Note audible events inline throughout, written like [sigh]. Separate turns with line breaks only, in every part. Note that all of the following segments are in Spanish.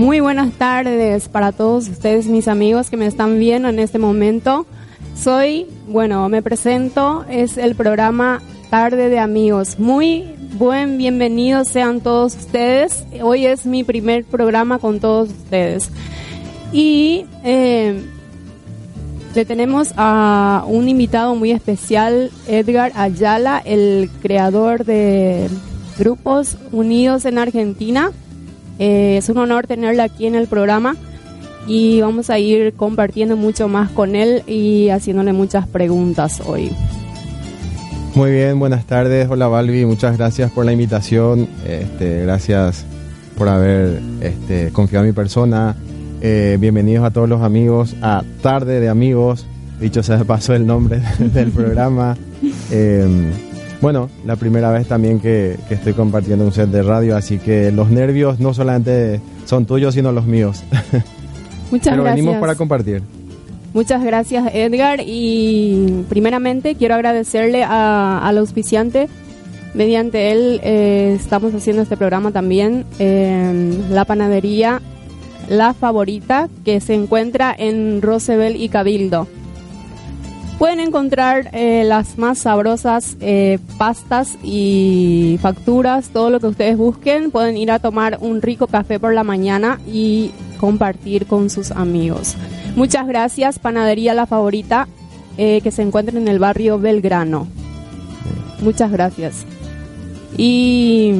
Muy buenas tardes para todos ustedes, mis amigos que me están viendo en este momento. Soy, bueno, me presento, es el programa Tarde de Amigos. Muy buen bienvenidos sean todos ustedes. Hoy es mi primer programa con todos ustedes. Y eh, le tenemos a un invitado muy especial, Edgar Ayala, el creador de Grupos Unidos en Argentina. Eh, es un honor tenerla aquí en el programa y vamos a ir compartiendo mucho más con él y haciéndole muchas preguntas hoy.
Muy bien, buenas tardes. Hola Balbi, muchas gracias por la invitación. Este, gracias por haber este, confiado en mi persona. Eh, bienvenidos a todos los amigos a Tarde de Amigos. Dicho sea de paso el nombre [laughs] del programa. [laughs] Eh, bueno, la primera vez también que, que, estoy compartiendo un set de radio, así que los nervios no solamente son tuyos, sino los míos. [laughs]
Muchas
Pero
gracias.
venimos para compartir.
Muchas gracias Edgar y primeramente quiero agradecerle a, al auspiciante. Mediante él eh, estamos haciendo este programa también, eh, la panadería La Favorita, que se encuentra en Rosebel y Cabildo. Pueden encontrar eh, las más sabrosas eh, pastas y facturas, todo lo que ustedes busquen. Pueden ir a tomar un rico café por la mañana y compartir con sus amigos. Muchas gracias, Panadería La Favorita, eh, que se encuentra en el barrio Belgrano. Muchas gracias. Y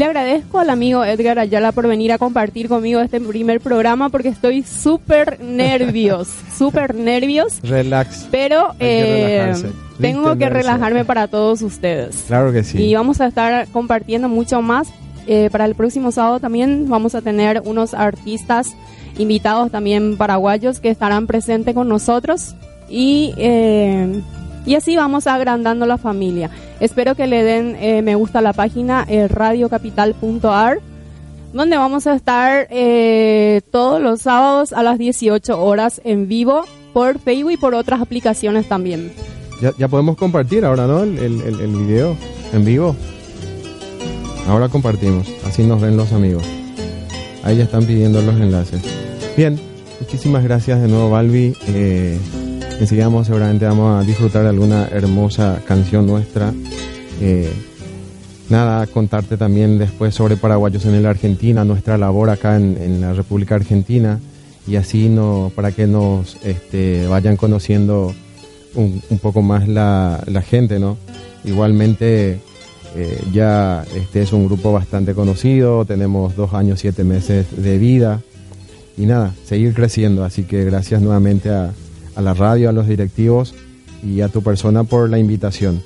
le agradezco al amigo Edgar Ayala por venir a compartir conmigo este primer programa porque estoy súper nervios, [laughs] súper nervios.
Relax.
Pero
que
eh, tengo que relajarme para todos ustedes.
Claro que sí.
Y vamos a estar compartiendo mucho más. Eh, para el próximo sábado también vamos a tener unos artistas invitados también paraguayos que estarán presentes con nosotros. Y eh, y así vamos agrandando la familia. Espero que le den eh, me gusta a la página eh, radiocapital.ar, donde vamos a estar eh, todos los sábados a las 18 horas en vivo por Facebook y por otras aplicaciones también.
Ya, podemos compartir ahora, ¿no? El, video en vivo. Ahora compartimos, así nos ven los amigos. Ahí ya están pidiendo los enlaces. Bien, muchísimas gracias de nuevo, Balbi. Enseguida vamos, seguramente vamos a disfrutar de alguna hermosa canción nuestra. Eh, nada, contarte también después sobre Paraguayos en la Argentina, nuestra labor acá en, en la República Argentina y así no, para que nos este, vayan conociendo un, un poco más la, la, gente, ¿no? Igualmente eh, ya este es un grupo bastante conocido, tenemos dos años, siete meses de vida y nada, seguir creciendo, así que gracias nuevamente a a la radio, a los directivos y a tu persona por la invitación.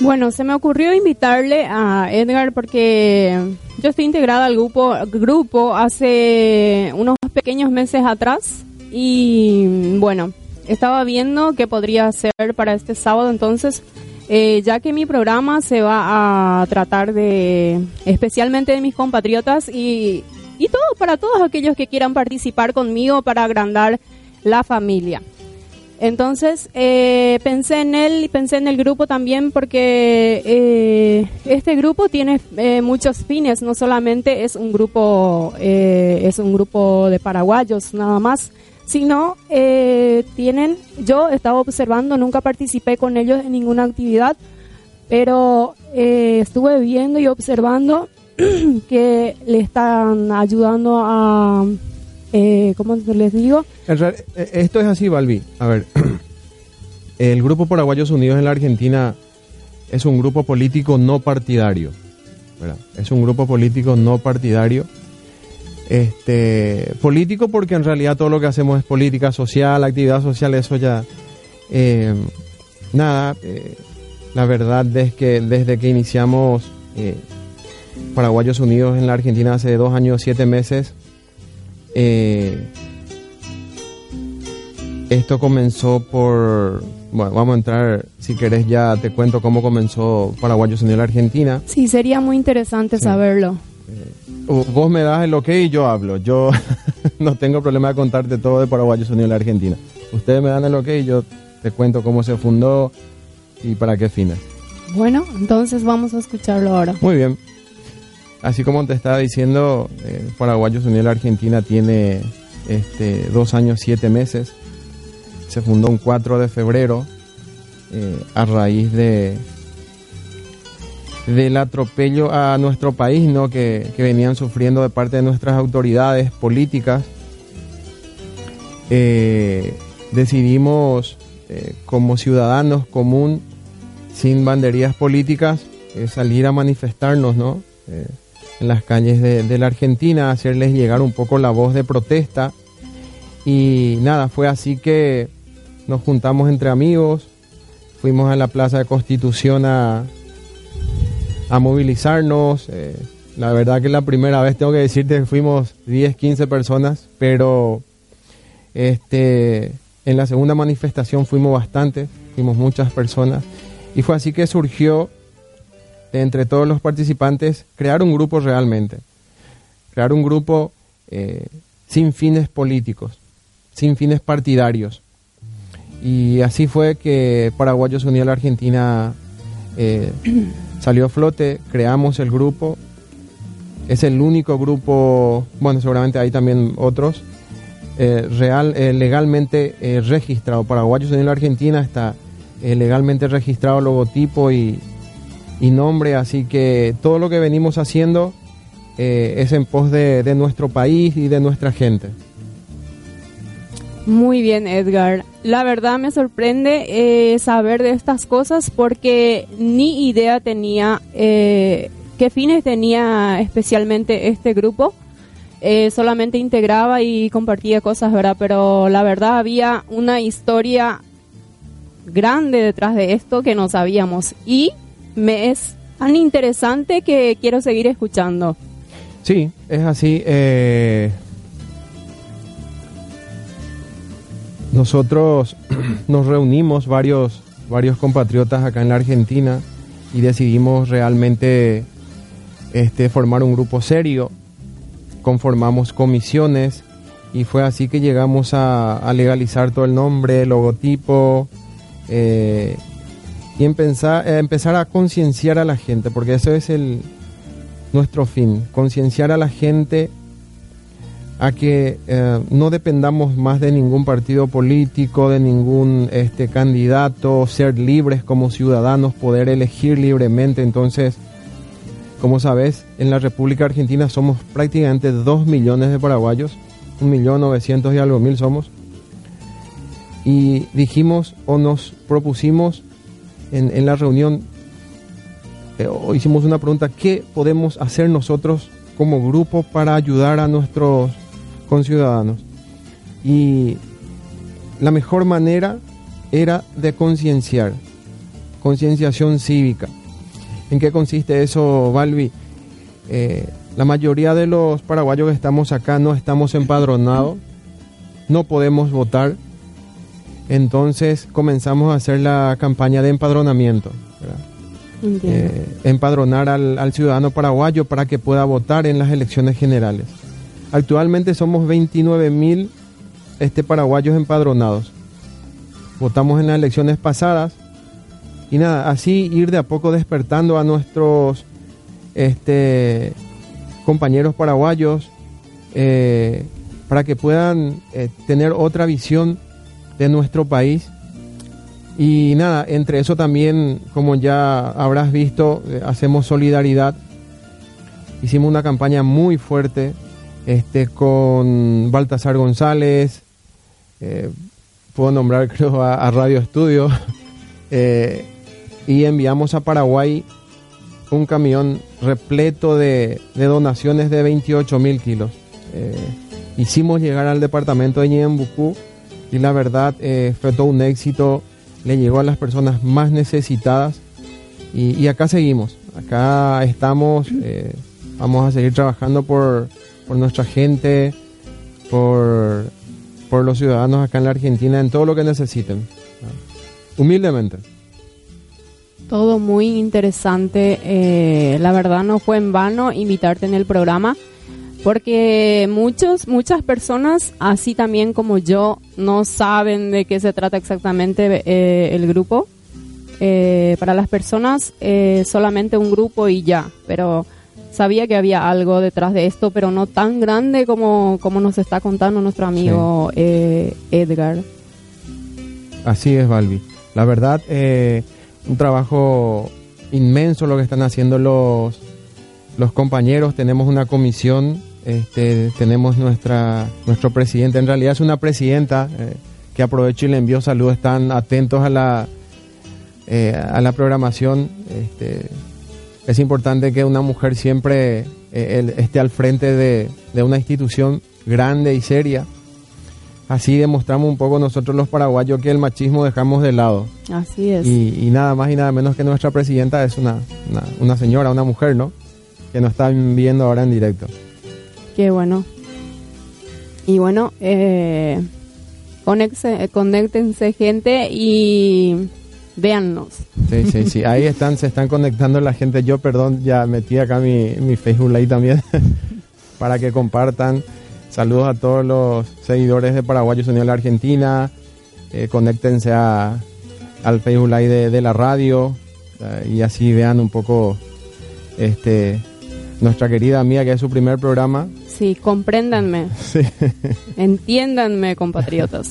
Bueno, se me ocurrió invitarle a Edgar porque yo estoy integrada al grupo, grupo hace unos pequeños meses atrás y bueno, estaba viendo qué podría hacer para este sábado, entonces, eh, ya que mi programa se va a tratar de, especialmente de mis compatriotas y, y todo para todos aquellos que quieran participar conmigo para agrandar la familia. Entonces eh, pensé en él y pensé en el grupo también porque eh, este grupo tiene eh, muchos fines, no solamente es un grupo es un grupo de paraguayos nada más, sino tienen yo estaba observando, nunca participé con ellos en ninguna actividad, pero estuve viendo y observando [clears throat] que le están ayudando a eh, ¿cómo les digo?
Eh, esto es así, Balbi. A ver, [clears throat] el Grupo Paraguayos Unidos en la Argentina es un grupo político no partidario. Es un grupo político no partidario. Este, político porque en realidad todo lo que hacemos es política social, actividad social, eso ya... Eh, nada, eh, la verdad es que desde que iniciamos Paraguayos Unidos en la Argentina hace dos años, siete meses, eh, esto comenzó por... Bueno, vamos a entrar, si querés ya te cuento cómo comenzó Paraguayos Unidos la Argentina.
Sí, sería muy interesante saberlo.
Eh, vos me das el ok y yo hablo. Yo [laughs] no tengo problema de contarte todo de Paraguayos Unidos la Argentina. Ustedes me dan el ok y yo te cuento cómo se fundó y para qué fines.
Bueno, entonces vamos a escucharlo ahora.
Muy bien. Así como te estaba diciendo, eh, Paraguayos Unidos la Argentina tiene este, dos años, siete meses. Se fundó un 4 de febrero eh, a raíz de del atropello a nuestro país ¿no? que, venían sufriendo de parte de nuestras autoridades políticas. Eh, decidimos como ciudadanos común, sin banderías políticas, salir a manifestarnos, ¿no? En las calles de, la Argentina, hacerles llegar un poco la voz de protesta. Y nada, fue así que nos juntamos entre amigos, fuimos a la Plaza de Constitución a, a movilizarnos. Eh, la verdad que la primera vez tengo que decirte que fuimos 10, 15 personas, pero este, en la segunda manifestación fuimos bastante, fuimos muchas personas. Y fue así que surgió entre todos los participantes crear un grupo realmente, crear un grupo eh, sin fines políticos, sin fines partidarios. Y así fue que Paraguayos Unidos a la Argentina eh, [clears throat] salió a flote, creamos el grupo, es el único grupo, bueno, seguramente hay también otros, eh, real, legalmente registrado. Paraguayos a la Argentina está legalmente registrado logotipo y, y nombre, así que todo lo que venimos haciendo eh, es en pos de, nuestro país y de nuestra gente.
Muy bien, Edgar. La verdad me sorprende eh, saber de estas cosas porque ni idea tenía eh, qué fines tenía especialmente este grupo. solamente integraba y compartía cosas, ¿verdad? Pero la verdad había una historia grande detrás de esto que no sabíamos. Y me es tan interesante que quiero seguir escuchando.
Sí, es así. Eh, nosotros [clears throat] nos reunimos varios, varios compatriotas acá en la Argentina y decidimos realmente este, formar un grupo serio. Conformamos comisiones y fue así que llegamos a, legalizar todo el nombre, logotipo, eh, y empezar, eh, empezar a concienciar a la gente, porque eso es el nuestro fin, concienciar a la gente a que eh, no dependamos más de ningún partido político, de ningún este candidato, ser libres como ciudadanos, poder elegir libremente. Entonces, como sabes, en la República Argentina somos prácticamente dos millones de paraguayos, un millón novecientos y algo mil somos. Y dijimos o nos propusimos en, la reunión eh, hicimos una pregunta, ¿qué podemos hacer nosotros como grupo para ayudar a nuestros conciudadanos? Y la mejor manera era de concienciar, concienciación cívica. ¿En qué consiste eso, Balbi? Eh, la mayoría de los paraguayos que estamos acá no estamos empadronados no podemos votar, entonces comenzamos a hacer la campaña de empadronamiento. eh, empadronar al, al ciudadano paraguayo para que pueda votar en las elecciones generales. Actualmente somos 29 mil este, paraguayos empadronados. Votamos en las elecciones pasadas y nada, así ir de a poco despertando a nuestros este, compañeros paraguayos eh, para que puedan eh, tener otra visión de nuestro país y nada, entre eso también, como ya habrás visto, eh, hacemos solidaridad. Hicimos una campaña muy fuerte este, con Baltasar González, eh, puedo nombrar [laughs] creo a, Radio Estudio, [laughs] eh, y enviamos a Paraguay un camión repleto de, donaciones de 28 mil kilos. Hicimos llegar al departamento de Ñembucú y la verdad eh, fue todo un éxito. Le llegó a las personas más necesitadas. Y, acá seguimos, acá estamos, eh, vamos a seguir trabajando por, por nuestra gente, por, por los ciudadanos acá en la Argentina, en todo lo que necesiten, humildemente.
Todo muy interesante. eh, la verdad no fue en vano invitarte en el programa porque muchos, muchas personas, así también como yo, no saben de qué se trata exactamente eh, el grupo. Eh, para las personas eh, solamente un grupo y ya, pero sabía que había algo detrás de esto, pero no tan grande como, como nos está contando nuestro amigo eh, Edgar.
Así es, Balbi. La verdad, eh, un trabajo inmenso lo que están haciendo los, los compañeros. Tenemos una comisión, este, tenemos nuestra, nuestro presidente. En realidad es una presidenta eh, que aprovecho y le envío saludos. Están atentos a la, eh, a la programación. Este, es importante que una mujer siempre eh, esté al frente de, de una institución grande y seria. Así demostramos un poco nosotros los paraguayos que el machismo dejamos de lado.
Así es.
Y, y nada más y nada menos que nuestra presidenta es una, una, una señora, una mujer, ¿no? Que nos están viendo ahora en directo.
Qué bueno. Y bueno, eh, conexe- conéctense gente y véannos.
Sí, sí, sí. Ahí están, se están conectando la gente. Yo, perdón, ya metí acá mi, mi Facebook Live también [laughs] para que compartan. Saludos a todos los seguidores de Paraguayos Unidos de la Argentina. Eh, conéctense a, al Facebook Live de, de la radio eh, y así vean un poco este nuestra querida amiga que es su primer programa.
Sí, compréndanme,
Sí.
entiéndanme, compatriotas.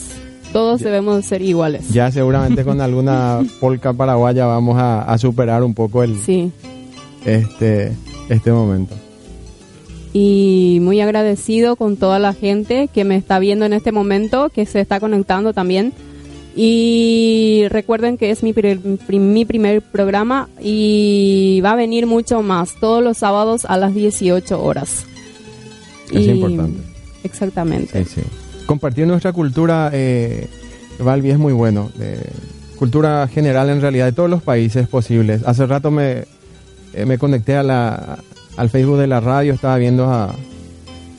Todos debemos ser iguales.
Ya seguramente con alguna [laughs] polca paraguaya vamos a, a superar un poco el
Sí.
este este momento.
y muy agradecido con toda la gente que me está viendo en este momento, que se está conectando también. Y recuerden que es mi, mi primer programa y va a venir mucho más todos los sábados a las 18 horas.
Es importante.
Exactamente.
Sí, sí. Compartir nuestra cultura, eh, Valvi, es muy bueno. Eh, cultura general en realidad de todos los países posibles. Hace rato me, eh, me conecté a la, al Facebook de la radio, estaba viendo a,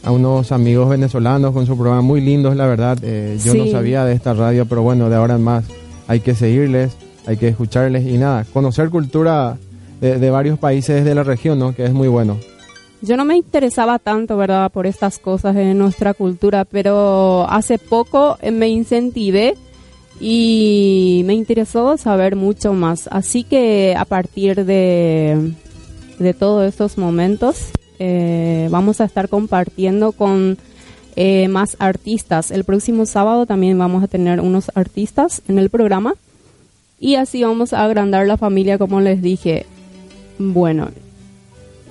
a unos amigos venezolanos con su programa muy lindos, la verdad. Eh, yo no sabía de esta radio, pero bueno, de ahora en más hay que seguirles, hay que escucharles y nada, conocer cultura de, de varios países de la región, ¿no? Que es muy bueno.
Yo no me interesaba tanto, ¿verdad?, por estas cosas de nuestra cultura, pero hace poco eh, me incentivé y me interesó saber mucho más. Así que a partir de, de todos estos momentos eh, vamos a estar compartiendo con eh, más artistas. El próximo sábado también vamos a tener unos artistas en el programa y así vamos a agrandar la familia, como les dije. Bueno,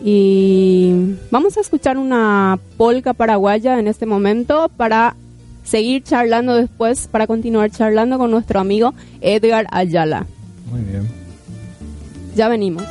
y vamos a escuchar una polca paraguaya en este momento para seguir charlando después, para continuar charlando con nuestro amigo Edgar Ayala.
Muy bien.
Ya venimos.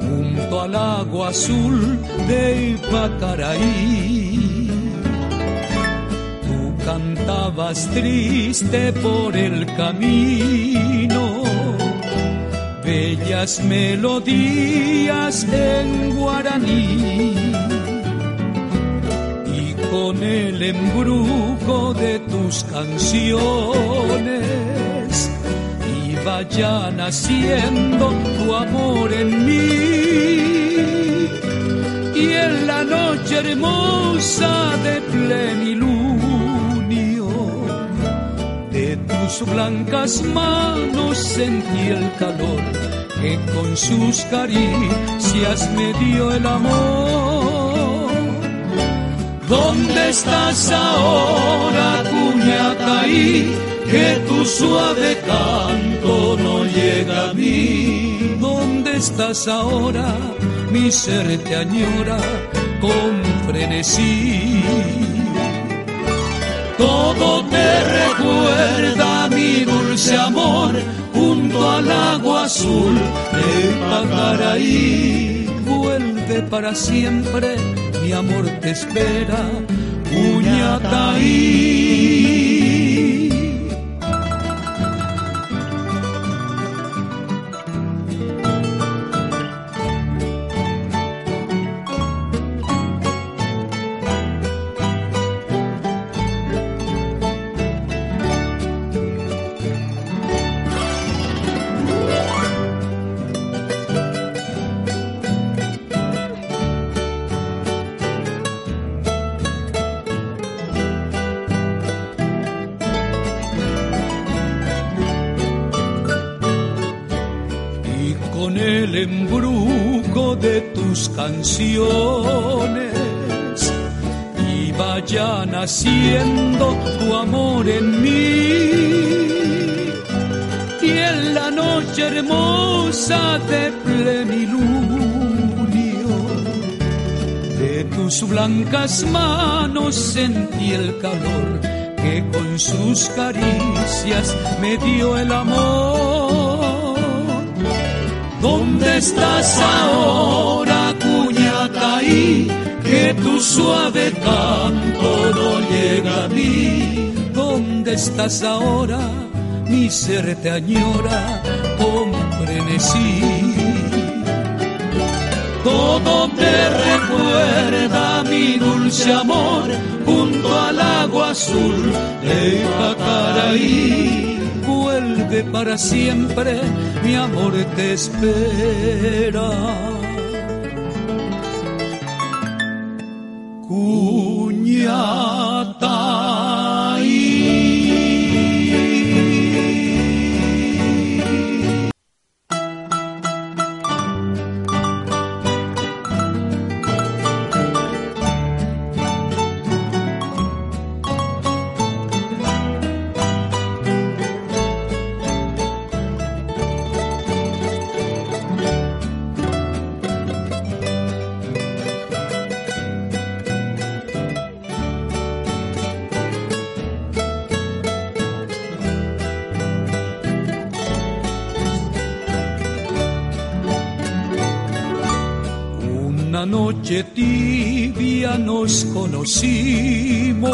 Junto al agua azul de Ipacaraí. Tú cantabas triste por el camino, bellas melodías en guaraní con el embrujo de tus canciones iba ya naciendo tu amor en mí y en la noche hermosa de plenilunio de tus blancas manos sentí el calor que con sus caricias me dio el amor ¿Dónde estás ahora, Cuñataí? Que tu suave canto mí. ¿Dónde estás ahora? Mi ser te añora con frenesí. Todo te recuerda mi dulce amor junto al agua azul de Pacaraí. Vuelve para siempre mi amor te espera, Uñataí. Canciones y vaya naciendo tu amor en mí y en la noche hermosa de plenilunio de tus blancas manos sentí el calor que con sus caricias me dio el amor ¿Dónde estás ahora? Que tu suave canto no llega a mí. ¿Dónde estás ahora? Mi ser te añora con frenesí. Todo te recuerda mi dulce amor junto al agua azul de Pacaraí. Vuelve para siempre, mi amor te espera. Tibia nos conocimos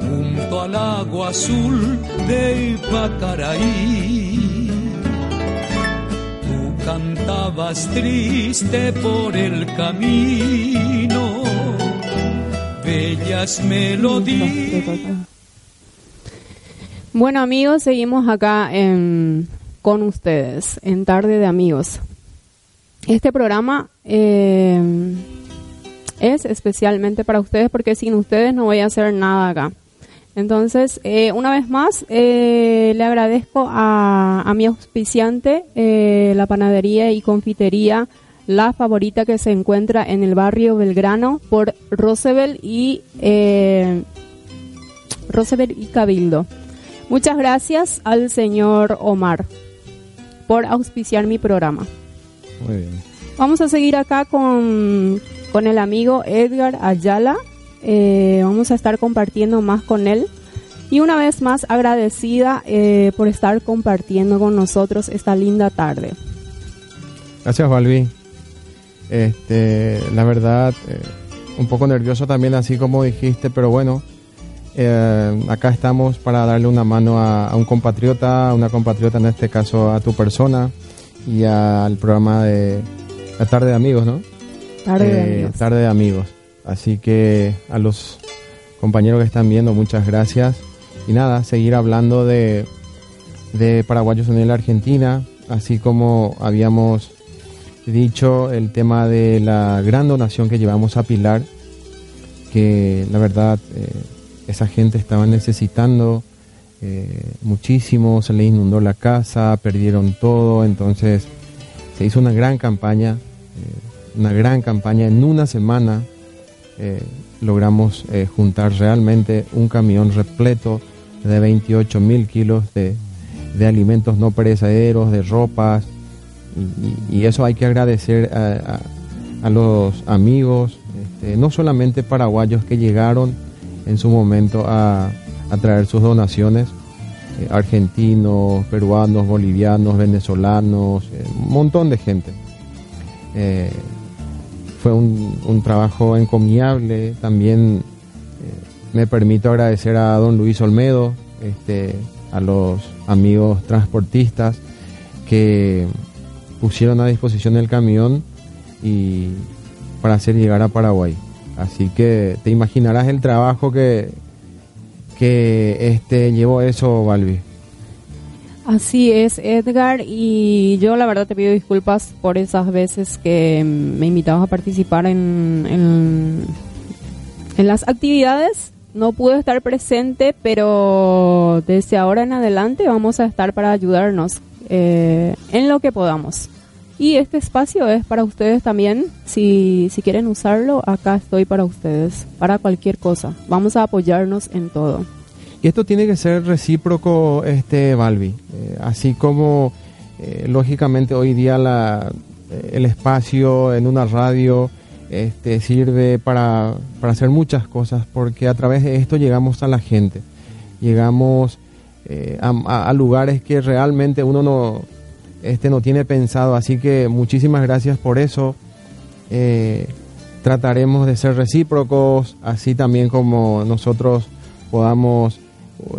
junto al agua azul de Ipacaraí. Tú cantabas triste por el camino, bellas melodías.
Bueno amigos, seguimos acá con ustedes en Tarde de Amigos. Este programa eh, es especialmente para ustedes porque sin ustedes no voy a hacer nada acá. Entonces, eh, una vez más, eh, le agradezco a, mi auspiciante, la panadería y confitería La Favorita que se encuentra en el barrio Belgrano por Roosevelt y, Roosevelt y Cabildo. Muchas gracias al señor Omar por auspiciar mi programa. Muy bien. Vamos a seguir acá con, con el amigo Edgar Ayala. Eh, vamos a estar compartiendo más con él. Y una vez más agradecida eh, por estar compartiendo con nosotros esta linda tarde.
Gracias, Valvi. Este, la verdad, eh, un poco nervioso también, así como dijiste, pero bueno, eh, acá estamos para darle una mano a, a, un compatriota, a una compatriota en este caso a tu persona y al programa de la tarde de amigos, ¿no?
Tarde de
Eh,
amigos.
tarde de amigos. Así que a los compañeros que están viendo, muchas gracias. Y nada, seguir hablando de, de Paraguayos de la Argentina, así como habíamos dicho el tema de la gran donación que llevamos a Pilar, que la verdad eh, esa gente estaba necesitando eh, muchísimo, se le inundó la casa, perdieron todo, entonces se hizo una gran campaña, eh, una gran campaña en una semana. eh, logramos eh, juntar realmente un camión repleto de 28 mil kilos de, de alimentos no perecederos, de ropas, y, eso hay que agradecer a los amigos, este, no solamente paraguayos que llegaron en su momento a, a traer sus donaciones, eh, argentinos, peruanos, bolivianos, venezolanos, eh, un montón de gente. Eh, fue un, un trabajo encomiable. También me permito agradecer a don Luis Olmedo, este, a los amigos transportistas que pusieron a disposición el camión y para hacer llegar a Paraguay. Así que te imaginarás el trabajo que, que este llevó eso, Balbi.
Así es, Edgar, y yo la verdad te pido disculpas por esas veces que me invitabas a participar en, en, en las actividades. No pude estar presente, pero desde ahora en adelante vamos a estar para ayudarnos eh, en lo que podamos. Y este espacio es para ustedes también. Si, si quieren usarlo, acá estoy para ustedes, para cualquier cosa. Vamos a apoyarnos en todo.
Y esto tiene que ser recíproco, este Balbi. Eh, así como, eh, lógicamente, hoy día la, eh, el espacio en una radio este, sirve para, para hacer muchas cosas, porque a través de esto llegamos a la gente. Llegamos a- a lugares que realmente uno no, este, no tiene pensado. Así que muchísimas gracias por eso. Eh, trataremos de ser recíprocos, así también como nosotros podamos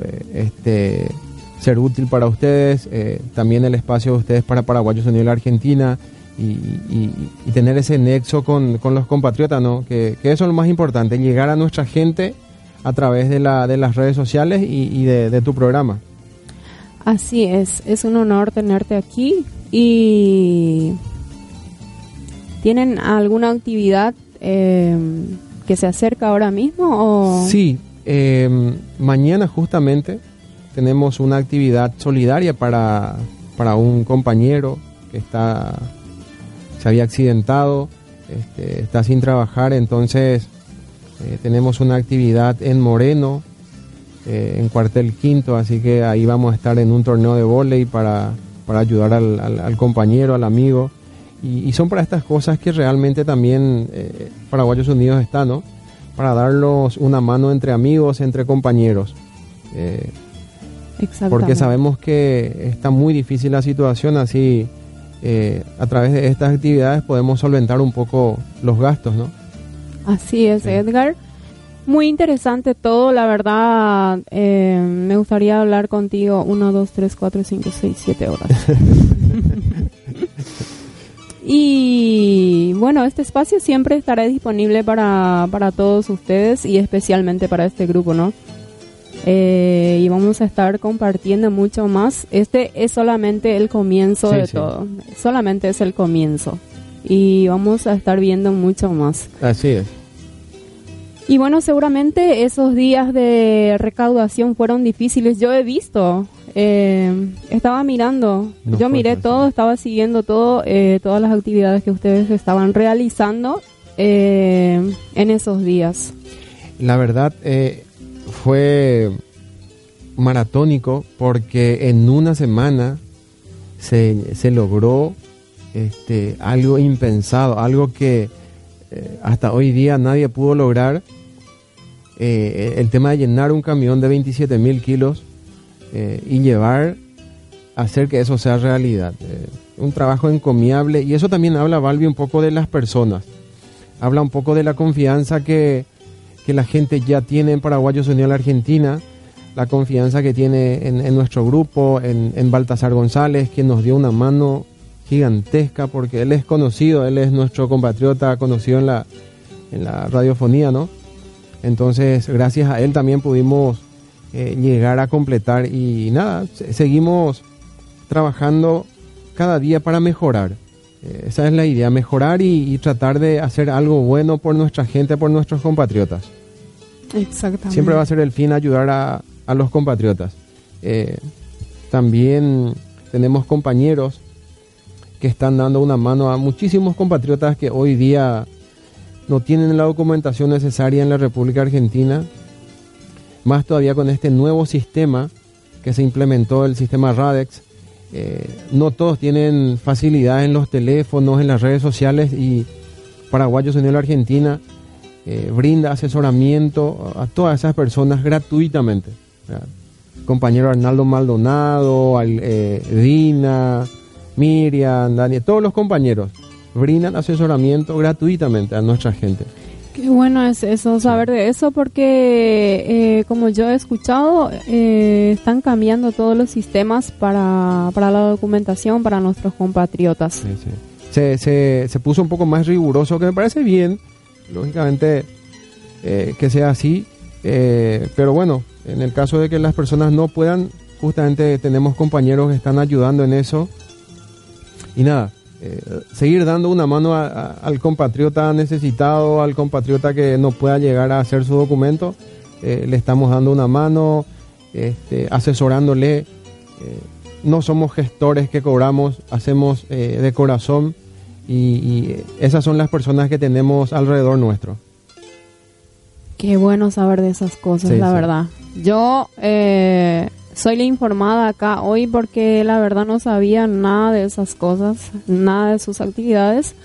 eh, este, ser útil para ustedes, eh, también el espacio de ustedes para Paraguayos Unidos de Argentina y, y- tener ese nexo con, los compatriotas, ¿no? Que, eso es lo más importante, llegar a nuestra gente a través de, la, de las redes sociales y, y de tu programa.
Así es, es un honor tenerte aquí y ¿tienen alguna actividad eh, que se acerca ahora mismo o
Sí, eh, mañana justamente tenemos una actividad solidaria para, para un compañero que está se había accidentado, este, está sin trabajar, entonces eh, tenemos una actividad en Moreno, eh, en cuartel quinto, así que ahí vamos a estar en un torneo de vóley para, para ayudar al, al- al compañero, al amigo. Y, y son para estas cosas que realmente también eh, Paraguayos Unidos está, ¿no? Para darlos una mano entre amigos, entre compañeros. Eh,
exactamente?
porque sabemos que está muy difícil la situación, así eh, a través de estas actividades podemos solventar un poco los gastos, ¿no?
Así es,
Sí.
Edgar. Muy interesante todo, la verdad. eh, me gustaría hablar contigo uno, dos, tres, cuatro, cinco, seis, siete horas. [laughs] y bueno, este espacio siempre estará disponible para, para todos ustedes y especialmente para este grupo, ¿no? Eh, y vamos a estar compartiendo mucho más. Este es solamente el comienzo
Sí,
de
sí.
todo. Solamente es el comienzo. Y vamos a estar viendo mucho más.
Así es.
Y bueno, seguramente esos días de recaudación fueron difíciles. Yo he visto, eh, estaba mirando,
No
yo miré
fácil.
todo, estaba siguiendo todo, eh, todas las actividades que ustedes estaban realizando eh, en esos días.
La verdad eh, fue maratónico porque en una semana se, se logró este, algo impensado, algo que eh, hasta hoy día nadie pudo lograr eh, el tema de llenar un camión de 27 mil kilos eh, y llevar, hacer que eso sea realidad. Un trabajo encomiable y eso también habla, Valvi, un poco de las personas. Habla un poco de la confianza que, que la gente ya tiene en Paraguayos Unión Argentina, la confianza que tiene en, nuestro grupo, en, en, Baltasar González, quien nos dio una mano gigantesca porque él es conocido, él es nuestro compatriota conocido en la, en la radiofonía, ¿no? Entonces, gracias a él también pudimos eh, llegar a completar y nada, seguimos trabajando cada día para mejorar. Eh, esa es la idea, mejorar y, tratar de hacer algo bueno por nuestra gente, por nuestros compatriotas.
Exactamente.
Siempre va a ser el fin ayudar a, a los compatriotas. Eh, también tenemos compañeros que están dando una mano a muchísimos compatriotas que hoy día no tienen la documentación necesaria en la República Argentina, más todavía con este nuevo sistema que se implementó, el sistema RADEX. Eh, no todos tienen facilidad en los teléfonos, en las redes sociales y Paraguayos Unión Argentina eh, brinda asesoramiento a todas esas personas gratuitamente. Compañero Arnaldo Maldonado, eh, Dina, Miriam, Daniel, todos los compañeros brindan asesoramiento gratuitamente a nuestra gente.
Qué bueno es eso, saber de eso, porque eh, como yo he escuchado, eh, están cambiando todos los sistemas para, para la documentación para nuestros compatriotas. Sí, sí.
Se, se, se, puso un poco más riguroso, que me parece bien, lógicamente, eh, que sea así, pero bueno, en el caso de que las personas no puedan, justamente tenemos compañeros que están ayudando en eso. Y nada, eh, seguir dando una mano al compatriota necesitado, al compatriota que no pueda llegar a hacer su documento, eh, le estamos dando una mano, este, asesorándole. Eh, no somos gestores que cobramos, hacemos de corazón y, esas son las personas que tenemos alrededor nuestro.
Qué bueno saber de esas cosas, la verdad. Yo soy la informada acá hoy porque la verdad no sabía nada de esas cosas, nada de sus actividades.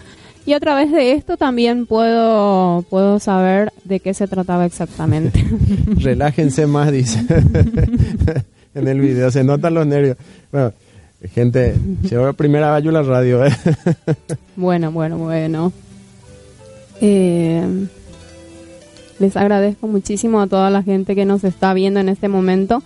Y a través de esto también puedo, puedo saber de qué se trataba exactamente. [laughs] [laughs]
Relájense más, dice. [laughs] en el video se notan los nervios. Bueno, gente, llegó primera vez la radio. ¿eh?
bueno, bueno, bueno. Eh, les agradezco muchísimo a toda la gente que nos está viendo en este momento.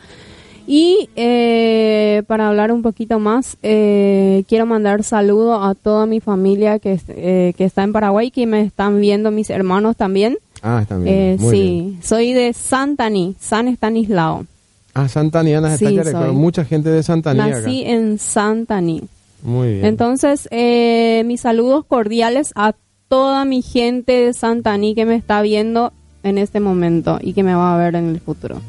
Y eh, para hablar un poquito más, eh, quiero mandar saludo a toda mi familia que, eh, que está en Paraguay, que me están viendo mis hermanos también.
Ah, están viendo.
sí, soy de Santani, San Estanislao.
Ah, Santani, Ana, sí, mucha gente de Santani.
Nací en Santani.
Muy bien.
Entonces, mis saludos cordiales a toda mi gente de Santani que me está viendo en este momento y que me va a ver en el futuro.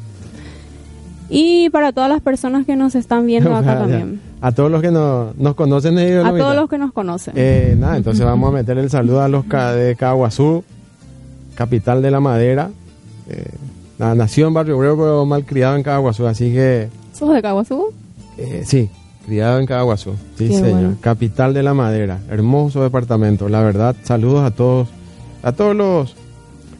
Y para todas las personas que nos están viendo acá también.
A todos los que nos conocen.
a todos los que nos conocen.
Eh, nada, entonces vamos a meter el saludo a los de Caguazú, capital de la madera. Eh, nació en Barrio Obrero, pero mal criado en Caguazú, así que...
¿Sos de Caguazú?
Eh, sí, criado en Caguazú. Sí, señor. Capital de la madera. Hermoso departamento. La verdad, saludos a todos, a todos los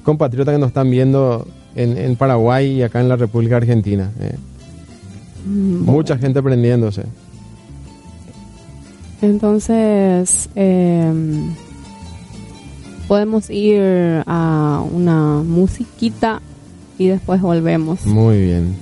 compatriotas que nos están viendo en, Paraguay y acá en la República Argentina. Eh. Mm, Mucha gente aprendiéndose.
Entonces, em, podemos ir a una musiquita y después volvemos.
Muy bien.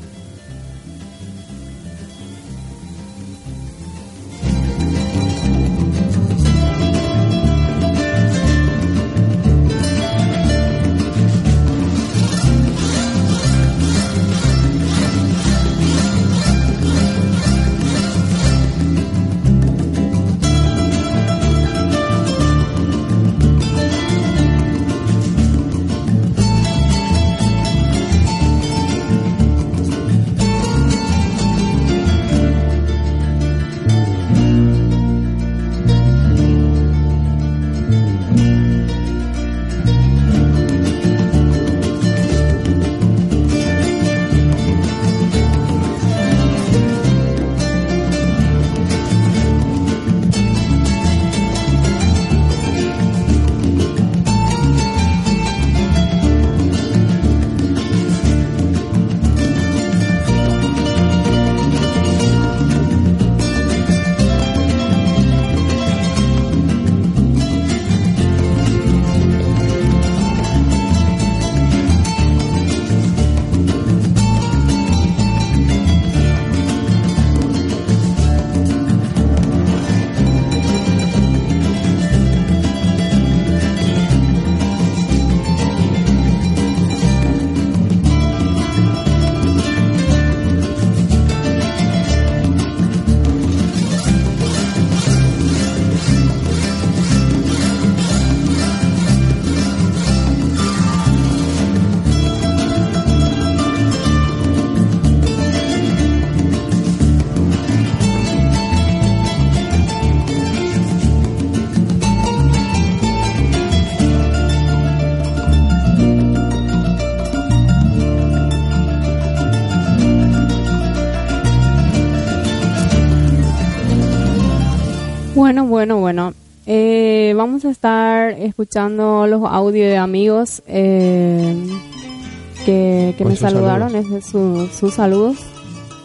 Bueno, bueno. Eh, vamos a estar escuchando los audios de amigos eh, que, que me saludaron, es de su- sus saludos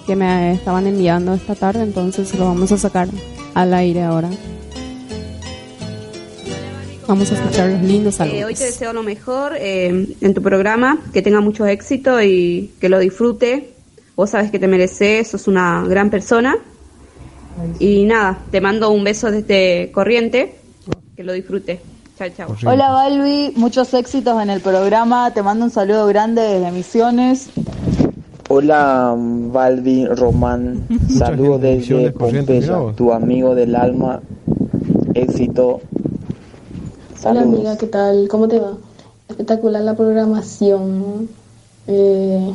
que me estaban enviando esta tarde, entonces lo vamos a sacar al aire ahora. Vamos a escuchar los lindos
Eh,
saludos.
hoy te deseo lo mejor eh, en tu programa, que tenga mucho éxito y que lo disfrute. Vos sabes que te mereces, sos una gran persona. Y nada, te mando un beso desde Corriente, que lo disfrute. Chao, chao.
Hola Balbi, muchos éxitos en el programa. Te mando un saludo grande desde Misiones.
Hola, Balbi Román. [laughs] Saludos desde Pompeya, tu amigo del alma. Éxito.
Hola amiga, ¿qué tal? ¿Cómo te va? Espectacular la programación. Eh,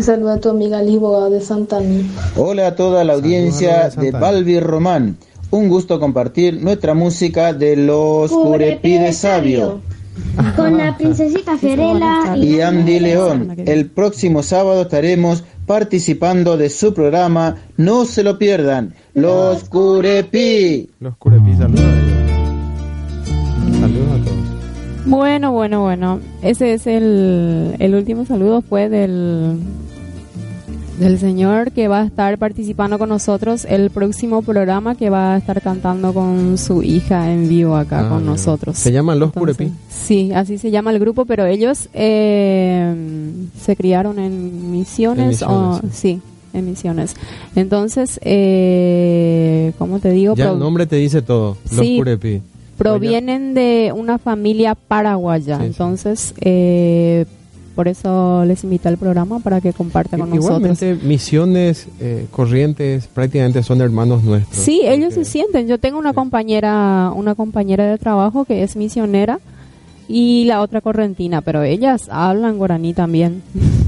te saluda tu amiga Lisboa de Santana.
Hola a toda la audiencia
Saludos
de. Balbi Román. Un gusto compartir nuestra música de los Curepi de Sabio
Con la princesita Fiorella
y Andy León. El próximo sábado estaremos participando de su programa. No se lo pierdan. Los Curepi.
Los Curepi, saludos. Saludos a todos.
Bueno, bueno, bueno. Ese es el, el último saludo fue del del señor que va a estar participando con nosotros el próximo programa que va a estar cantando con su hija en vivo acá
Ah,
con nosotros.
Se llaman Los
Entonces. Sí, así se llama el grupo, pero ellos eh, se criaron en misiones,
En
o
Misiones,
sí, en misiones. Entonces, eh, ¿cómo te digo?
Ya
Pro-
el nombre te dice todo. Los
Sí.
Curepi.
provienen de una familia paraguaya.
Sí.
Entonces, eh, por eso les invité al programa para que compartan con nosotros.
Igualmente, misiones, eh, corrientes, prácticamente son hermanos nuestros.
Sí, ellos se sienten. Yo tengo una compañera, una compañera de trabajo que es misionera y la otra correntina, pero ellas hablan guaraní también. [laughs]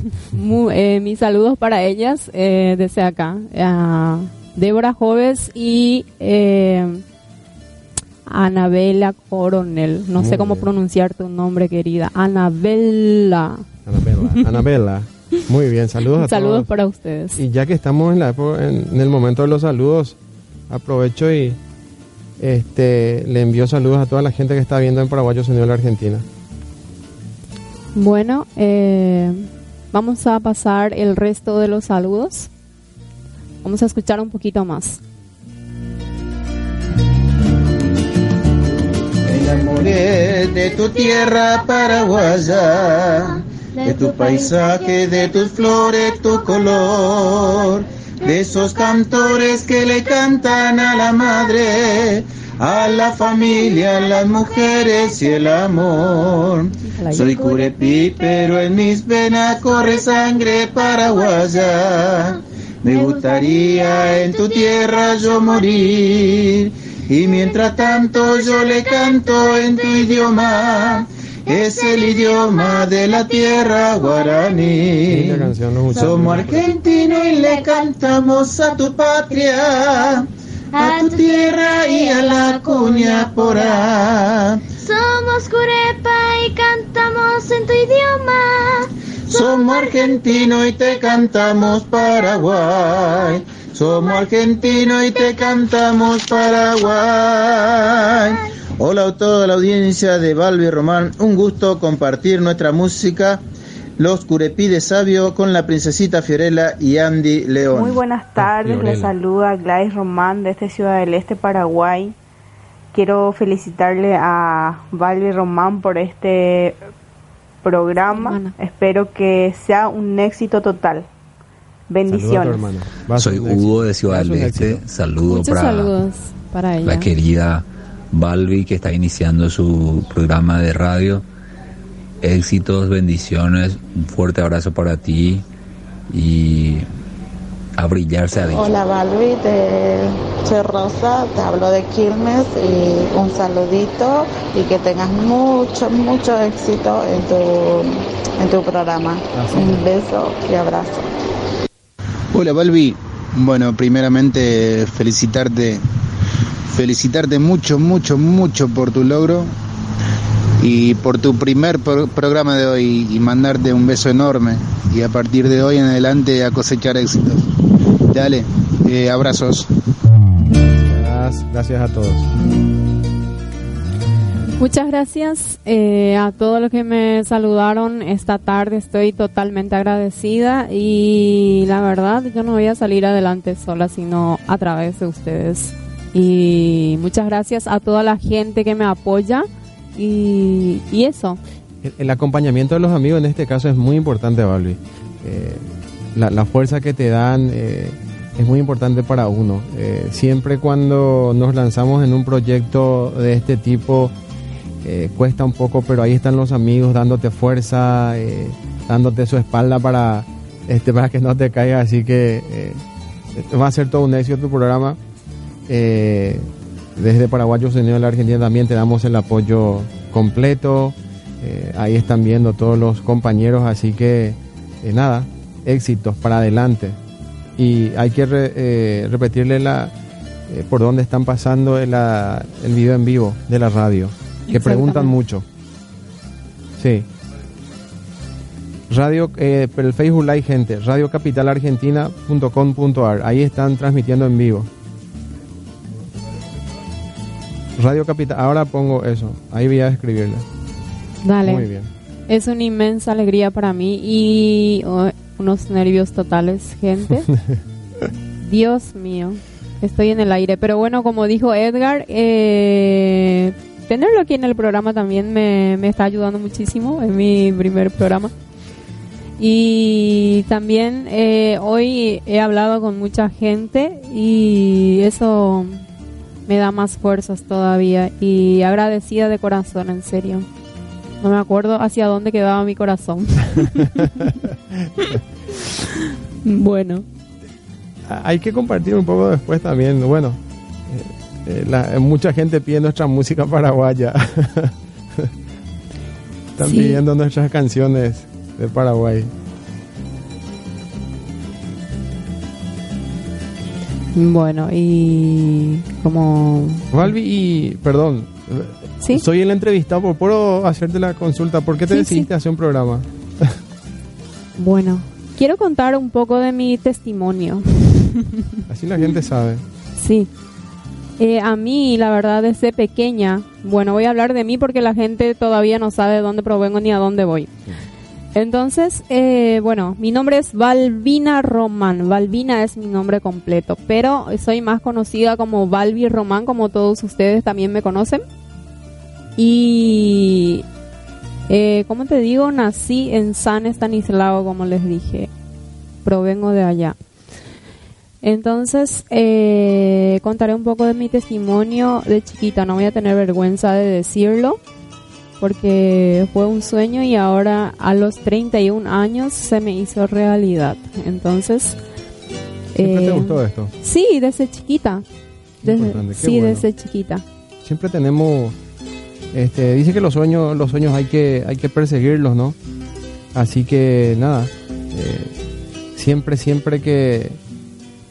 Eh, mis saludos para ellas eh, desde acá. A Débora Joves y eh, Anabela Coronel. No
Muy
sé cómo
bien.
pronunciar tu nombre, querida. Anabela.
Anabela. [laughs] Anabela. Muy bien, saludos a
Saludos
todos.
para ustedes.
Y ya que estamos en, la, epo- en, en el momento de los saludos, aprovecho y este le envío saludos a toda la gente que está viendo en Paraguayo Sonido de la Argentina.
Bueno, eh, vamos a pasar el resto de los saludos. Vamos a escuchar un poquito más.
Me enamoré de tu tierra paraguaya, de tu paisaje, de tus flores, tu color, de esos cantores que le cantan a la madre, a la familia, a las mujeres y el amor. Soy curepi, pero en mis venas corre sangre paraguaya. Me gustaría en tu tierra yo morir. Y mientras tanto yo le canto en tu idioma. Es el idioma de la tierra guaraní. Somos argentinos y le cantamos a tu patria, a tu tierra y a la cuña porá.
Somos Curepa y cantamos en tu idioma.
Somos argentinos y te cantamos Paraguay. Somos argentinos y te cantamos Paraguay. Hola a toda la audiencia de Balbi Román. Un gusto compartir nuestra música. Los Curepí de Sabio con la princesita Fiorella y Andy León.
Muy buenas tardes,
Fiorella.
les saluda Gladys Román desde Ciudad del Este, Paraguay. Quiero felicitarle a Valvi Román por este programa.
Hermana.
Espero que sea un éxito total. Bendiciones.
Soy. Hugo de Ciudad del Este.
éxito.
Saludo
Muchos
para
saludos para ella.
la querida Balbi que está iniciando su programa de radio. Éxitos, bendiciones, un fuerte abrazo para ti y a brillarse adentro.
Hola Balbi, te... soy Rosa, te hablo de Quilmes y un saludito y que tengas mucho, mucho éxito en tu, en tu programa. Un beso y abrazo.
Hola Balbi, bueno, primeramente felicitarte, felicitarte mucho, mucho, mucho por tu logro y por tu primer pro- programa de hoy y mandarte un beso enorme y a partir de hoy en adelante a cosechar éxitos. Dale, eh, abrazos.
Gracias, gracias a todos.
Muchas gracias eh, a todos los que me saludaron esta tarde. Estoy totalmente agradecida y la verdad yo no voy a salir adelante sola, sino a través de ustedes. Y muchas gracias a toda la gente que me apoya y, y eso.
El, acompañamiento de los amigos en este caso es muy importante, Balbi. Eh, la, la fuerza que te dan eh, es muy importante para uno. Eh, siempre cuando nos lanzamos en un proyecto de este tipo, cuesta un poco, pero ahí están los amigos dándote fuerza, dándote su espalda para, este, para que no te caigas. Así que va a ser todo un éxito tu programa. Eh, desde Paraguayos Unidos de la Argentina también te damos el apoyo completo. Eh, ahí están viendo todos los compañeros, así que eh, nada, éxitos para adelante. Y hay que re- eh, repetirle la, por dónde están pasando el, la- el video en vivo de la radio, que preguntan mucho. Sí. Radio, eh, el Facebook Live, gente, radiocapitalargentina.com.ar. Ahí están transmitiendo en vivo. Radio Capital, ahora pongo eso, ahí voy a escribirle.
Dale.
Muy bien.
Es una inmensa alegría para mí y oh, unos nervios totales, gente. [laughs] Dios mío, estoy en el aire. Pero bueno, como dijo Edgar, eh, tenerlo aquí en el programa también me, me está ayudando muchísimo. Es mi primer programa. Y también eh, hoy he hablado con mucha gente y eso me da más fuerzas todavía. Y agradecida de corazón, en serio. No me acuerdo hacia dónde quedaba mi corazón. [laughs] bueno.
Hay que compartir un poco después también. Bueno, eh, eh, la- mucha gente pide nuestra música paraguaya. [laughs] Están
Sí.
pidiendo nuestras canciones de Paraguay.
Bueno, y como...
Valvi, y perdón,
¿Sí?
soy el entrevistado, ¿puedo hacerte la consulta? ¿Por qué te
Sí,
decidiste hacer un programa? [laughs]
Bueno, quiero contar un poco de mi testimonio. [laughs]
Así la gente sabe.
Sí. Eh, a mí, la verdad, desde pequeña, bueno, voy a hablar de mí porque la gente todavía no sabe de dónde provengo ni a dónde voy. Entonces, eh, bueno, mi nombre es Valvina Román. Valvina es mi nombre completo, pero soy más conocida como Valvi Román, como todos ustedes también me conocen. Y, eh, como te digo, nací en San Estanislao, como les dije. Provengo de allá. Entonces, eh, contaré un poco de mi testimonio de chiquita. No voy a tener vergüenza de decirlo, porque fue un sueño y ahora a los 31 años se me hizo realidad. Entonces,
¿Siempre te
eh,
gustó esto?
Sí, desde chiquita. Desde, sí,
bueno.
desde chiquita.
Siempre tenemos, este, dice que los sueños, los sueños hay que, hay que perseguirlos, ¿no? Así que nada, eh, siempre, siempre que,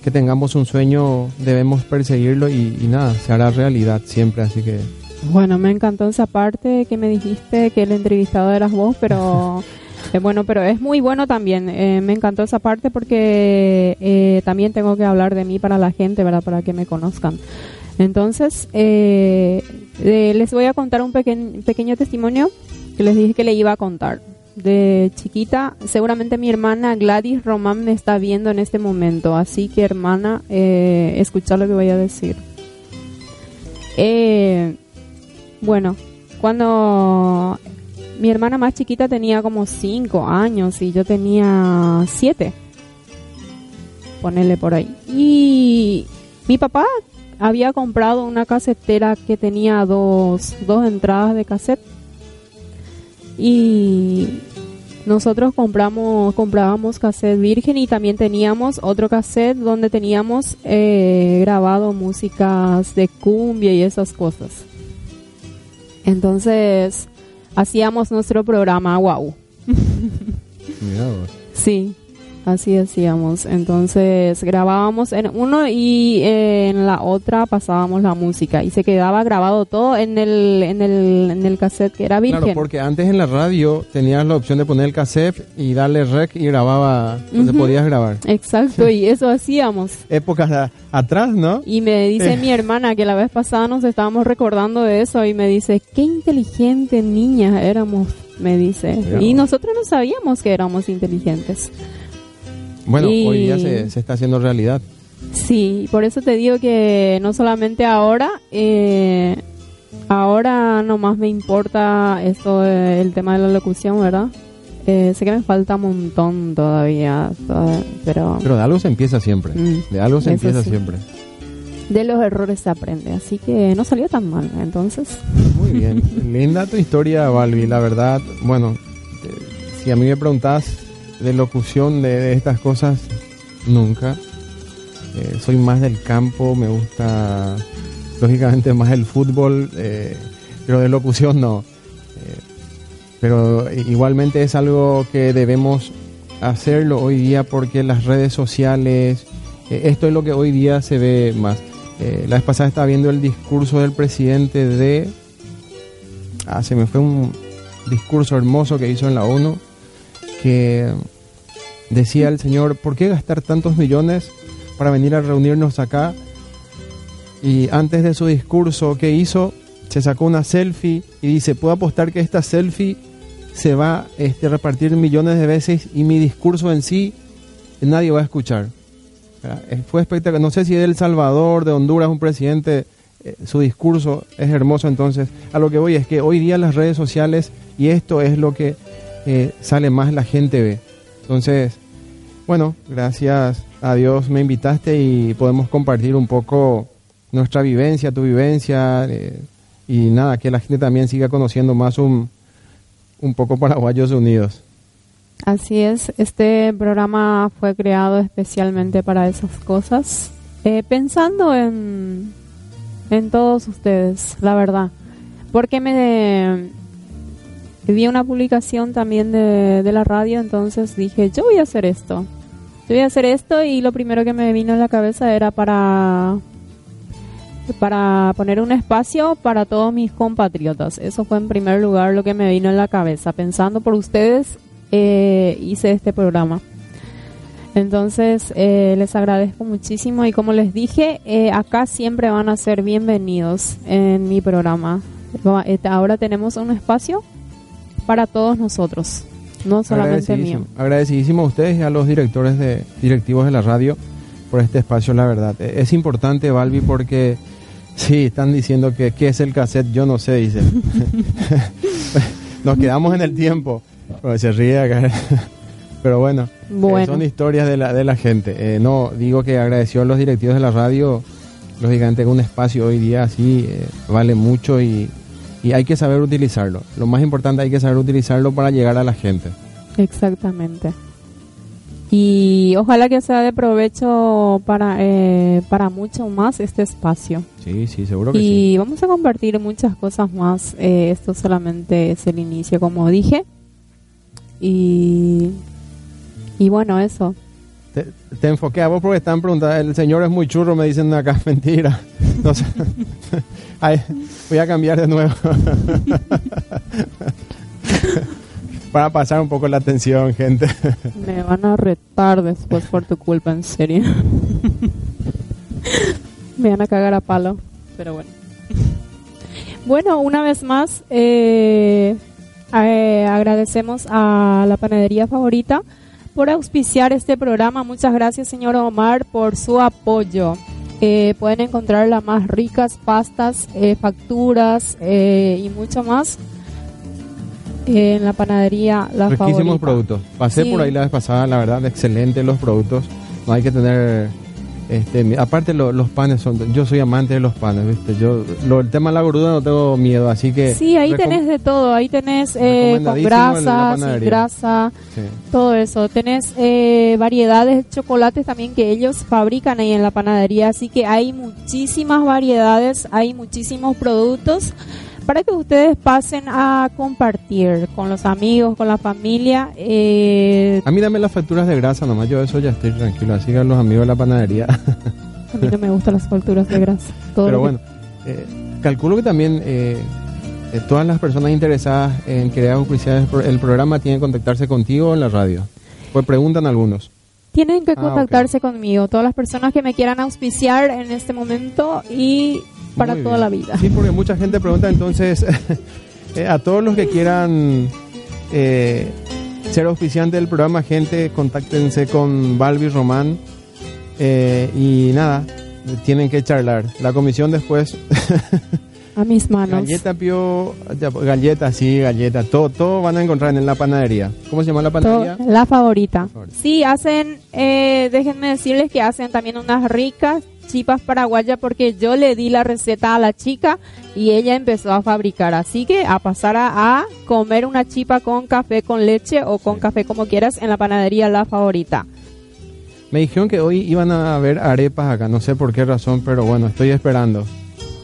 que tengamos un sueño debemos perseguirlo y, y nada, se hará realidad siempre, así que
Bueno, me encantó esa parte que me dijiste que el entrevistado eras vos, pero [laughs] eh, bueno, pero es muy bueno también. Eh, me encantó esa parte porque eh, también tengo que hablar de mí para la gente, ¿verdad? Para que me conozcan. Entonces, eh, eh, les voy a contar un pequeñ- pequeño testimonio que les dije que le iba a contar. De chiquita, seguramente mi hermana Gladys Román me está viendo en este momento, así que hermana, escucha lo que voy a decir. Eh, bueno, cuando mi hermana más chiquita tenía como 5 años y yo tenía 7. Ponele por ahí. Y mi papá había comprado una casetera que tenía dos, dos entradas de cassette. Y nosotros compramos, comprábamos cassette virgen y también teníamos otro cassette donde teníamos eh, grabado músicas de cumbia y esas cosas. Entonces hacíamos nuestro programa wow.
vos.
Sí. Así hacíamos. Entonces grabábamos en uno y eh, en la otra pasábamos la música y se quedaba grabado todo en el en el, en el cassette que era virgen.
Claro, porque antes en la radio tenías la opción de poner el cassette y darle rec y grababa donde
Ujú.
podías grabar.
Exacto, y eso hacíamos. [laughs]
Épocas a- atrás, ¿no?
Y me dice
Eh.
mi hermana que la vez pasada nos estábamos recordando de eso y me dice, qué inteligentes niñas éramos, me dice. Y nosotros no sabíamos que éramos inteligentes.
Bueno,
Y-
hoy día se, se está haciendo realidad.
Sí, por eso te digo que no solamente ahora, eh, ahora nomás me importa esto, de- el tema de la locución, ¿verdad? Eh, sé que me falta un montón todavía, toda- pero
Pero de algo se empieza siempre.
Mm,
De algo se empieza
sí.
siempre.
de los errores se aprende, así que no salió tan mal, entonces.
Muy bien. [laughs] Linda tu historia, Balbi. La verdad, bueno, eh, si a mí me preguntas de locución de, estas cosas, nunca. Eh, soy más del campo, me gusta lógicamente más el fútbol, eh, pero de locución no. Eh, pero igualmente es algo que debemos hacerlo hoy día porque las redes sociales, esto es lo que hoy día se ve más. La vez pasada estaba viendo el discurso del presidente de... Ah, se me fue un discurso hermoso que hizo en la ONU que decía el señor, ¿por qué gastar tantos millones para venir a reunirnos acá? Y antes de su discurso, ¿qué hizo? Se sacó una selfie y dice, puedo apostar que esta selfie se va este, a repartir millones de veces y mi discurso en sí nadie va a escuchar. Eh, Fue espectacular. No sé si de El Salvador, de Honduras, un presidente, eh, su discurso es hermoso. Entonces, a lo que voy es que hoy día las redes sociales, y esto es lo que sale más la gente ve. Entonces, bueno, gracias a Dios me invitaste y podemos compartir un poco nuestra vivencia, tu vivencia, eh, y nada, que la gente también siga conociendo más un, un poco Paraguayos Unidos.
Así es, este programa fue creado especialmente para esas cosas, eh, pensando en, en todos ustedes, la verdad. Porque me vi una publicación también de, de la radio, entonces dije, yo voy a hacer esto. Yo voy a hacer esto y lo primero que me vino en la cabeza era para para poner un espacio para todos mis compatriotas. Eso fue en primer lugar lo que me vino en la cabeza. Pensando por ustedes, eh, hice este programa. Entonces, eh, les agradezco muchísimo y como les dije, eh, acá siempre van a ser bienvenidos en mi programa. Ahora tenemos un espacio para todos nosotros, no solamente mío.
Agradecidísimo, a ustedes y a los directores de directivos de la radio por este espacio, la verdad. Eh, Es importante, Balbi, porque sí, están diciendo que qué es el cassette, yo no sé, dice. [laughs] Nos quedamos en el tiempo. Bueno, se ríe acá. Pero bueno, eh,
Bueno.
son historias de la, de la gente. Eh, no, digo que agradeció a los directivos de la radio. Lógicamente, un espacio hoy día así eh, vale mucho y, y hay que saber utilizarlo. Lo más importante, hay que saber utilizarlo para llegar a la gente.
Exactamente. Y ojalá que sea de provecho para, eh, para mucho más este espacio.
Sí, sí, seguro que
y
sí.
vamos a compartir muchas cosas más. Eh, esto solamente es el inicio, como dije. Y, y bueno, eso.
Te, te enfoqué a vos porque están preguntando, el señor es muy churro, me dicen acá, [laughs] mentira. No sé. [laughs] Ay, voy a cambiar de nuevo. [laughs] Para pasar un poco la atención, gente.
Me van a retar después por tu culpa, en serio. Me van a cagar a palo, pero bueno. Bueno, una vez más, eh, eh, agradecemos a la panadería favorita por auspiciar este programa. Muchas gracias, señor Omar, por su apoyo. Eh, pueden encontrar las más ricas pastas, eh, facturas eh, y mucho más en la panadería La
Riquísimos
Favorita.
productos. Pasé
Sí.
por ahí la vez pasada, la verdad, excelente los productos. No hay que tener. Este, aparte lo- los panes son, yo soy amante de los panes, viste, yo, lo, el tema de la gordura no tengo miedo, así que
Sí, ahí tenés de todo. Ahí tenés eh, con grasa, sin grasa,
Sí.
todo eso. Tenés eh, variedades de chocolates también que ellos fabrican ahí en la panadería. Así que hay muchísimas variedades, hay muchísimos productos para que ustedes pasen a compartir con los amigos, con la familia. Eh,
A mí dame las facturas de grasa nomás, yo eso ya estoy tranquilo. Así que los amigos de la panadería.
a mí no me gustan las facturas de grasa. Todo
Pero
que-
bueno, eh, calculo que también eh, eh, todas las personas interesadas en querer auspiciar el programa tienen que contactarse contigo en la radio. Pues preguntan algunos.
Tienen que
Ah,
contactarse conmigo, todas las personas que me quieran auspiciar en este momento y para
Muy
toda
bien.
la vida.
Sí, porque mucha gente pregunta entonces [laughs] eh, a todos los que quieran eh, ser auspiciante del programa, gente, contáctense con Balbi Román eh, y nada, tienen que charlar. La comisión después [laughs]
A mis manos.
Galleta Pio, galleta, sí, galleta, todo, todo van a encontrar en la panadería. ¿Cómo se llama la panadería?
La favorita. Sí, hacen, eh, déjenme decirles que hacen también unas ricas chipas paraguayas porque yo le di la receta a la chica y ella empezó a fabricar. Así que a pasar a, a comer una chipa con café con leche o con café como quieras en la panadería La Favorita.
Me dijeron que hoy iban a haber arepas acá, no sé por qué razón, pero bueno, estoy esperando.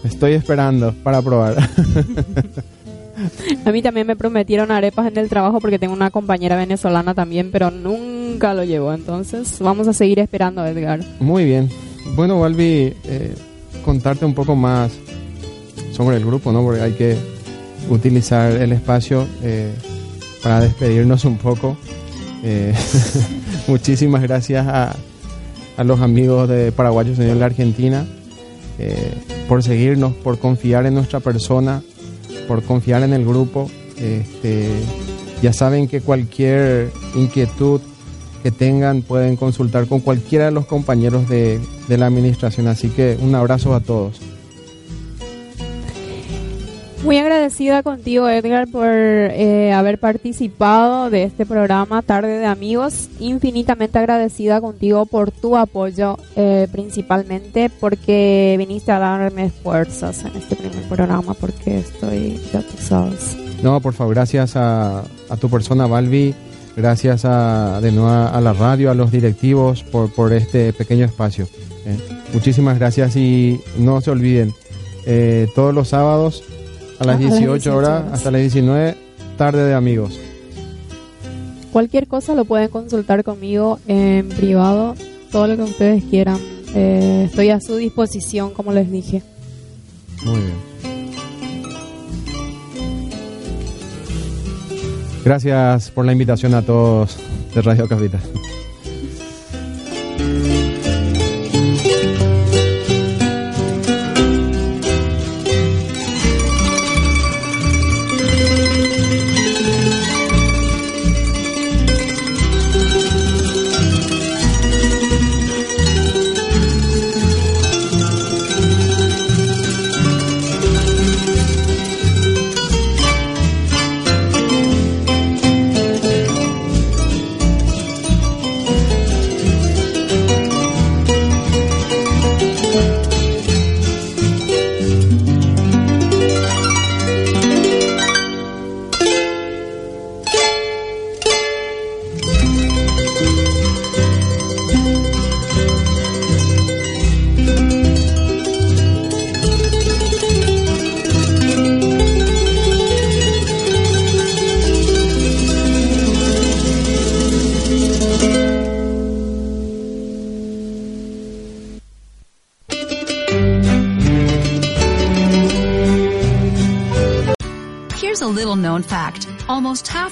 Estoy esperando para probar. [laughs]
A mí también me prometieron arepas en el trabajo porque tengo una compañera venezolana también, pero nunca lo llevó. Entonces vamos a seguir esperando, Edgar.
Muy bien. Bueno, Balbi, eh, contarte un poco más sobre el grupo, ¿no? Porque hay que utilizar el espacio eh, para despedirnos un poco. Eh, [laughs] muchísimas gracias a, los amigos de Paraguayos en la Argentina eh, por seguirnos, por confiar en nuestra persona, por confiar en el grupo. Este, ya saben que cualquier inquietud que tengan pueden consultar con cualquiera de los compañeros de, de la administración. Así que un abrazo a todos.
Muy agradecida contigo, Edgar, por eh, haber participado de este programa Tarde de Amigos. Infinitamente agradecida contigo por tu apoyo, eh, principalmente porque viniste a darme fuerzas en este primer programa, porque estoy, ya tú sabes.
No, por favor, gracias a, a tu persona, Balbi. Gracias a, de nuevo a la radio, a los directivos por, por este pequeño espacio. ¿eh? Muchísimas gracias y no se olviden, eh, todos los sábados a las
A las
18
18
horas
horas.
hasta las 19, tarde de amigos.
Cualquier cosa lo pueden consultar conmigo en privado, todo lo que ustedes quieran. Eh, estoy a su disposición, como les dije.
Muy bien. Gracias por la invitación a todos de Radio Capital.